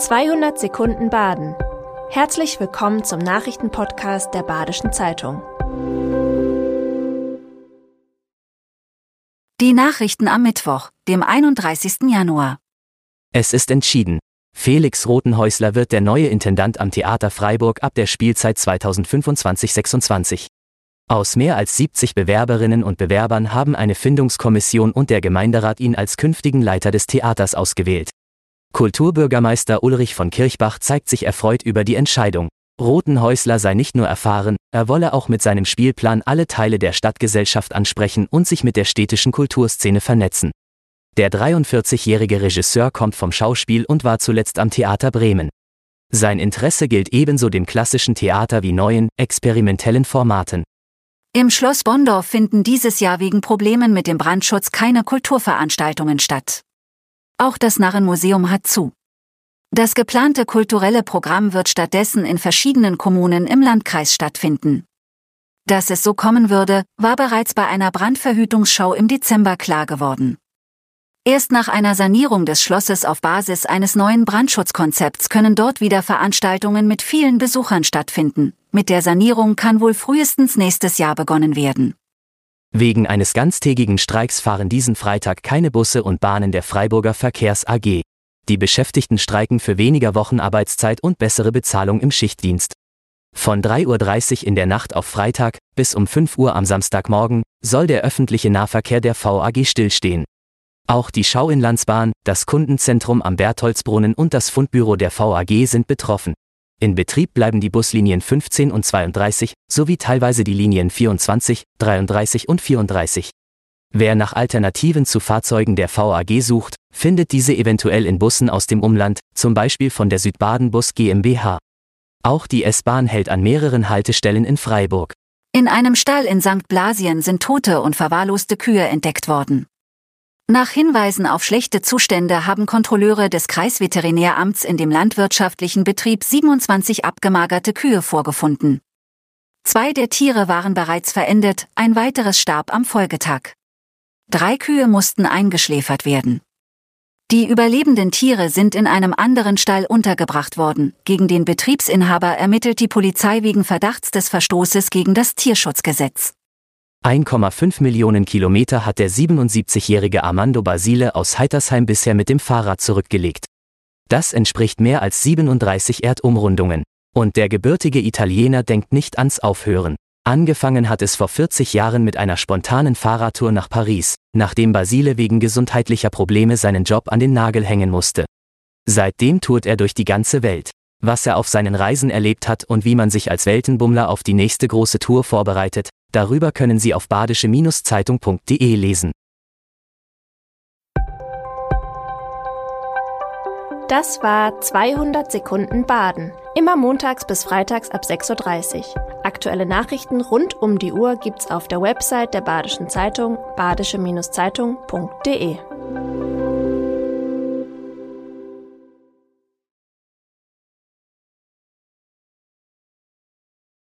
200 Sekunden Baden. Herzlich willkommen zum Nachrichtenpodcast der Badischen Zeitung. Die Nachrichten am Mittwoch, dem 31. Januar. Es ist entschieden. Felix Rotenhäusler wird der neue Intendant am Theater Freiburg ab der Spielzeit 2025-26. Aus mehr als 70 Bewerberinnen und Bewerbern haben eine Findungskommission und der Gemeinderat ihn als künftigen Leiter des Theaters ausgewählt. Kulturbürgermeister Ulrich von Kirchbach zeigt sich erfreut über die Entscheidung. Rotenhäusler sei nicht nur erfahren, er wolle auch mit seinem Spielplan alle Teile der Stadtgesellschaft ansprechen und sich mit der städtischen Kulturszene vernetzen. Der 43-jährige Regisseur kommt vom Schauspiel und war zuletzt am Theater Bremen. Sein Interesse gilt ebenso dem klassischen Theater wie neuen, experimentellen Formaten. Im Schloss Bondorf finden dieses Jahr wegen Problemen mit dem Brandschutz keine Kulturveranstaltungen statt. Auch das Narrenmuseum hat zu. Das geplante kulturelle Programm wird stattdessen in verschiedenen Kommunen im Landkreis stattfinden. Dass es so kommen würde, war bereits bei einer Brandverhütungsschau im Dezember klar geworden. Erst nach einer Sanierung des Schlosses auf Basis eines neuen Brandschutzkonzepts können dort wieder Veranstaltungen mit vielen Besuchern stattfinden. Mit der Sanierung kann wohl frühestens nächstes Jahr begonnen werden. Wegen eines ganztägigen Streiks fahren diesen Freitag keine Busse und Bahnen der Freiburger Verkehrs AG. Die Beschäftigten streiken für weniger Wochenarbeitszeit und bessere Bezahlung im Schichtdienst. Von 3.30 Uhr in der Nacht auf Freitag bis um 5 Uhr am Samstagmorgen soll der öffentliche Nahverkehr der VAG stillstehen. Auch die Schauinlandsbahn, das Kundenzentrum am Bertholdsbrunnen und das Fundbüro der VAG sind betroffen. In Betrieb bleiben die Buslinien 15 und 32 sowie teilweise die Linien 24, 33 und 34. Wer nach Alternativen zu Fahrzeugen der VAG sucht, findet diese eventuell in Bussen aus dem Umland, zum Beispiel von der Südbaden Bus GmbH. Auch die S-Bahn hält an mehreren Haltestellen in Freiburg. In einem Stall in St. Blasien sind tote und verwahrloste Kühe entdeckt worden. Nach Hinweisen auf schlechte Zustände haben Kontrolleure des Kreisveterinäramts in dem landwirtschaftlichen Betrieb 27 abgemagerte Kühe vorgefunden. Zwei der Tiere waren bereits verendet, ein weiteres starb am Folgetag. Drei Kühe mussten eingeschläfert werden. Die überlebenden Tiere sind in einem anderen Stall untergebracht worden. Gegen den Betriebsinhaber ermittelt die Polizei wegen Verdachts des Verstoßes gegen das Tierschutzgesetz. 1,5 Millionen Kilometer hat der 77-jährige Armando Basile aus Heitersheim bisher mit dem Fahrrad zurückgelegt. Das entspricht mehr als 37 Erdumrundungen. Und der gebürtige Italiener denkt nicht ans Aufhören. Angefangen hat es vor 40 Jahren mit einer spontanen Fahrradtour nach Paris, nachdem Basile wegen gesundheitlicher Probleme seinen Job an den Nagel hängen musste. Seitdem tourt er durch die ganze Welt. Was er auf seinen Reisen erlebt hat und wie man sich als Weltenbummler auf die nächste große Tour vorbereitet, Darüber können Sie auf badische-zeitung.de lesen. Das war 200 Sekunden Baden. Immer montags bis freitags ab 6.30 Uhr. Aktuelle Nachrichten rund um die Uhr gibt's auf der Website der Badischen Zeitung badische-zeitung.de.